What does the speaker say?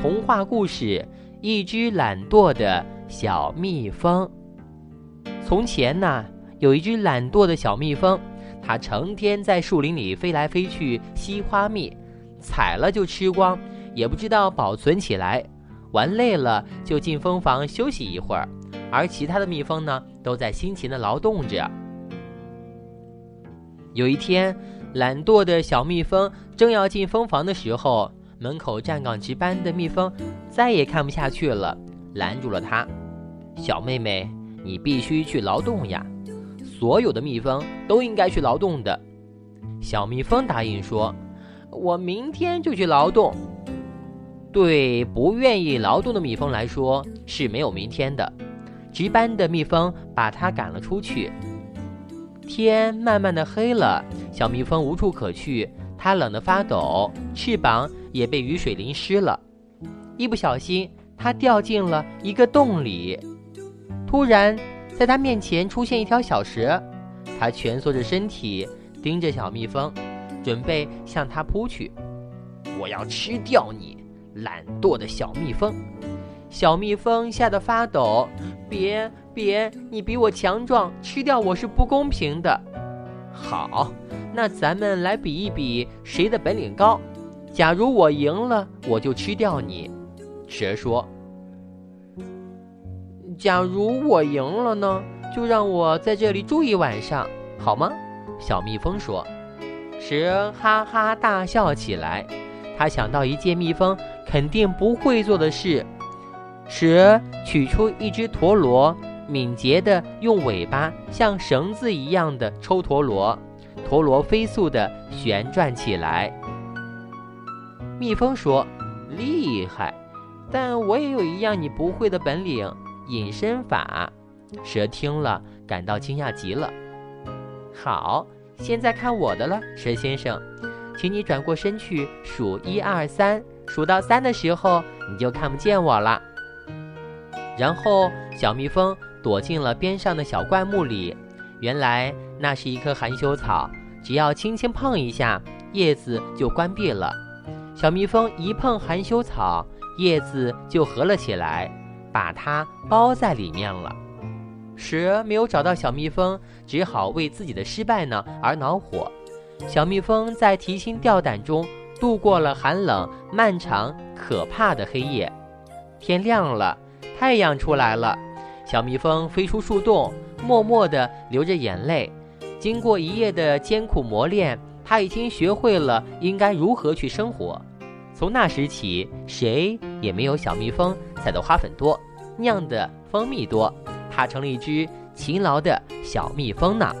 童话故事：一只懒惰的小蜜蜂。从前呢，有一只懒惰的小蜜蜂，它成天在树林里飞来飞去吸花蜜，采了就吃光，也不知道保存起来。玩累了就进蜂房休息一会儿，而其他的蜜蜂呢，都在辛勤的劳动着。有一天，懒惰的小蜜蜂正要进蜂房的时候，门口站岗值班的蜜蜂再也看不下去了，拦住了他：“小妹妹，你必须去劳动呀！所有的蜜蜂都应该去劳动的。”小蜜蜂答应说：“我明天就去劳动。”对不愿意劳动的蜜蜂来说是没有明天的。值班的蜜蜂把它赶了出去。天慢慢的黑了，小蜜蜂无处可去，它冷得发抖，翅膀也被雨水淋湿了。一不小心，它掉进了一个洞里。突然，在它面前出现一条小蛇，它蜷缩着身体，盯着小蜜蜂，准备向它扑去。我要吃掉你！懒惰的小蜜蜂，小蜜蜂吓得发抖。别别，你比我强壮，吃掉我是不公平的。好，那咱们来比一比谁的本领高。假如我赢了，我就吃掉你。蛇说。假如我赢了呢？就让我在这里住一晚上，好吗？小蜜蜂说。蛇哈哈大笑起来。他想到一件蜜蜂肯定不会做的事，蛇取出一只陀螺，敏捷地用尾巴像绳子一样的抽陀螺，陀螺飞速地旋转起来。蜜蜂说：“厉害，但我也有一样你不会的本领——隐身法。”蛇听了感到惊讶极了。好，现在看我的了，蛇先生。请你转过身去数一二三，数到三的时候你就看不见我了。然后小蜜蜂躲进了边上的小灌木里，原来那是一棵含羞草，只要轻轻碰一下，叶子就关闭了。小蜜蜂一碰含羞草，叶子就合了起来，把它包在里面了。蛇没有找到小蜜蜂，只好为自己的失败呢而恼火。小蜜蜂在提心吊胆中度过了寒冷、漫长、可怕的黑夜。天亮了，太阳出来了。小蜜蜂飞出树洞，默默地流着眼泪。经过一夜的艰苦磨练，它已经学会了应该如何去生活。从那时起，谁也没有小蜜蜂采的花粉多，酿的蜂蜜多。它成了一只勤劳的小蜜蜂呢。